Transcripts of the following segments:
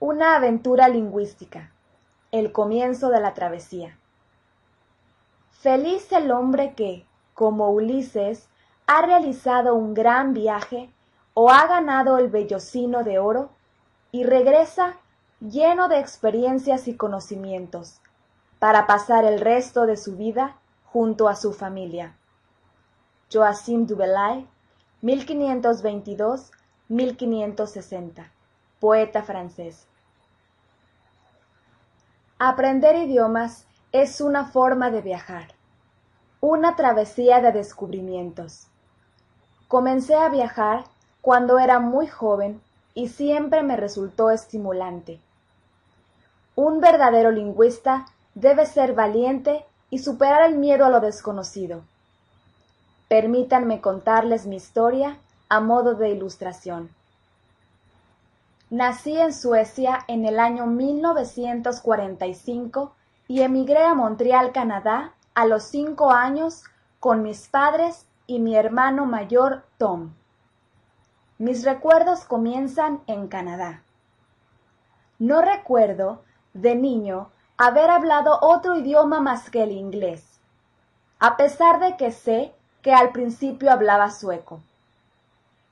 Una aventura lingüística. El comienzo de la travesía. Feliz el hombre que, como Ulises, ha realizado un gran viaje o ha ganado el vellocino de oro y regresa lleno de experiencias y conocimientos para pasar el resto de su vida junto a su familia. Joachim Dubelay, 1522-1560, poeta francés. Aprender idiomas es una forma de viajar, una travesía de descubrimientos. Comencé a viajar cuando era muy joven y siempre me resultó estimulante. Un verdadero lingüista debe ser valiente y superar el miedo a lo desconocido. Permítanme contarles mi historia a modo de ilustración. Nací en Suecia en el año 1945 y emigré a Montreal, Canadá, a los cinco años con mis padres y mi hermano mayor Tom. Mis recuerdos comienzan en Canadá. No recuerdo, de niño, haber hablado otro idioma más que el inglés, a pesar de que sé que al principio hablaba sueco.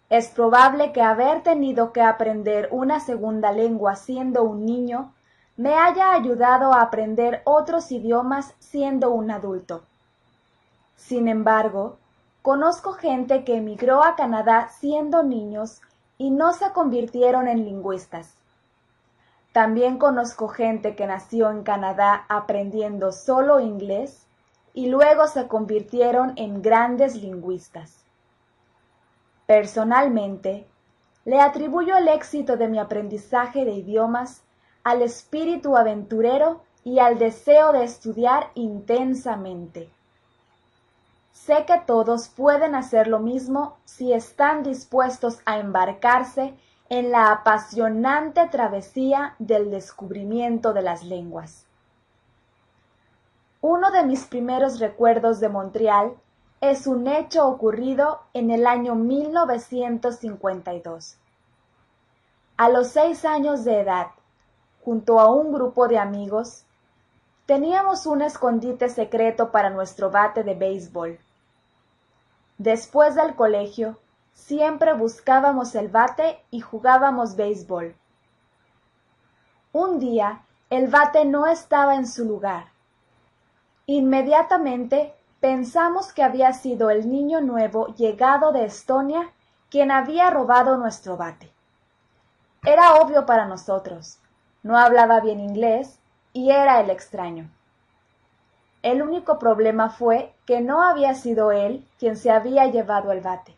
Es probable que haber tenido que aprender una segunda lengua siendo un niño me haya ayudado a aprender otros idiomas siendo un adulto. Sin embargo, conozco gente que emigró a Canadá siendo niños y no se convirtieron en lingüistas. También conozco gente que nació en Canadá aprendiendo solo inglés y luego se convirtieron en grandes lingüistas. Personalmente, le atribuyo el éxito de mi aprendizaje de idiomas al espíritu aventurero y al deseo de estudiar intensamente. Sé que todos pueden hacer lo mismo si están dispuestos a embarcarse en la apasionante travesía del descubrimiento de las lenguas. Uno de mis primeros recuerdos de Montreal es un hecho ocurrido en el año 1952. A los seis años de edad, junto a un grupo de amigos, teníamos un escondite secreto para nuestro bate de béisbol. Después del colegio, siempre buscábamos el bate y jugábamos béisbol. Un día, el bate no estaba en su lugar. Inmediatamente Pensamos que había sido el niño nuevo llegado de Estonia quien había robado nuestro bate. Era obvio para nosotros. No hablaba bien inglés y era el extraño. El único problema fue que no había sido él quien se había llevado el bate.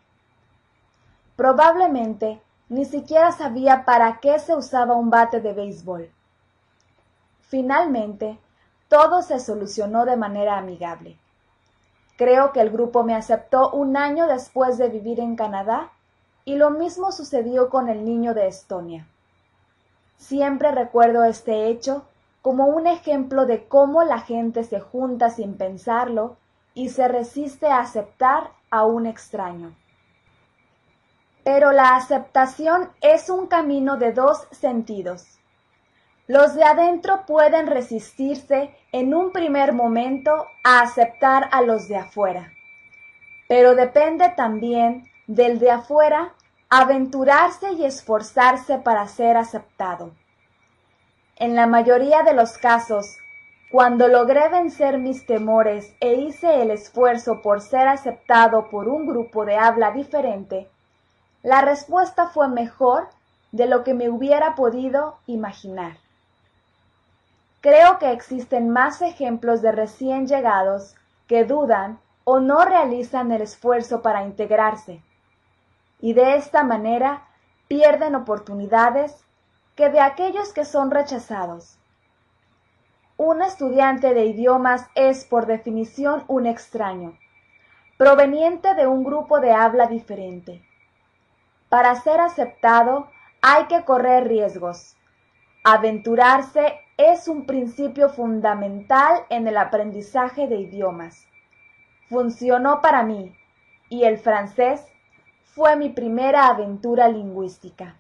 Probablemente ni siquiera sabía para qué se usaba un bate de béisbol. Finalmente, todo se solucionó de manera amigable. Creo que el grupo me aceptó un año después de vivir en Canadá y lo mismo sucedió con el niño de Estonia. Siempre recuerdo este hecho como un ejemplo de cómo la gente se junta sin pensarlo y se resiste a aceptar a un extraño. Pero la aceptación es un camino de dos sentidos. Los de adentro pueden resistirse en un primer momento a aceptar a los de afuera, pero depende también del de afuera aventurarse y esforzarse para ser aceptado. En la mayoría de los casos, cuando logré vencer mis temores e hice el esfuerzo por ser aceptado por un grupo de habla diferente, la respuesta fue mejor de lo que me hubiera podido imaginar. Creo que existen más ejemplos de recién llegados que dudan o no realizan el esfuerzo para integrarse, y de esta manera pierden oportunidades que de aquellos que son rechazados. Un estudiante de idiomas es por definición un extraño, proveniente de un grupo de habla diferente. Para ser aceptado hay que correr riesgos, aventurarse es un principio fundamental en el aprendizaje de idiomas. Funcionó para mí y el francés fue mi primera aventura lingüística.